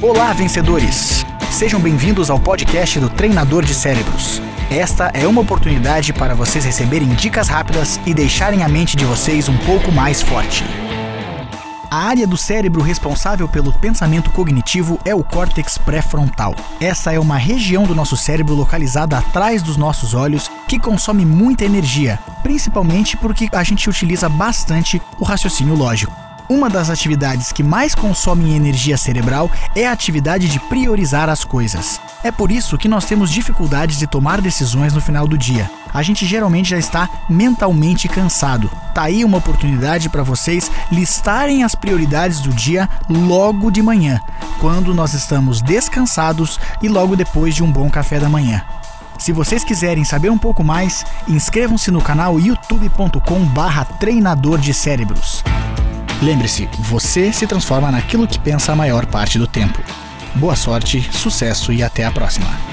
Olá, vencedores! Sejam bem-vindos ao podcast do Treinador de Cérebros. Esta é uma oportunidade para vocês receberem dicas rápidas e deixarem a mente de vocês um pouco mais forte. A área do cérebro responsável pelo pensamento cognitivo é o córtex pré-frontal. Essa é uma região do nosso cérebro localizada atrás dos nossos olhos que consome muita energia, principalmente porque a gente utiliza bastante o raciocínio lógico. Uma das atividades que mais consomem energia cerebral é a atividade de priorizar as coisas. É por isso que nós temos dificuldades de tomar decisões no final do dia. A gente geralmente já está mentalmente cansado. Tá aí uma oportunidade para vocês listarem as prioridades do dia logo de manhã, quando nós estamos descansados e logo depois de um bom café da manhã. Se vocês quiserem saber um pouco mais, inscrevam-se no canal youtube.com/barra treinador de cérebros. Lembre-se, você se transforma naquilo que pensa a maior parte do tempo. Boa sorte, sucesso e até a próxima!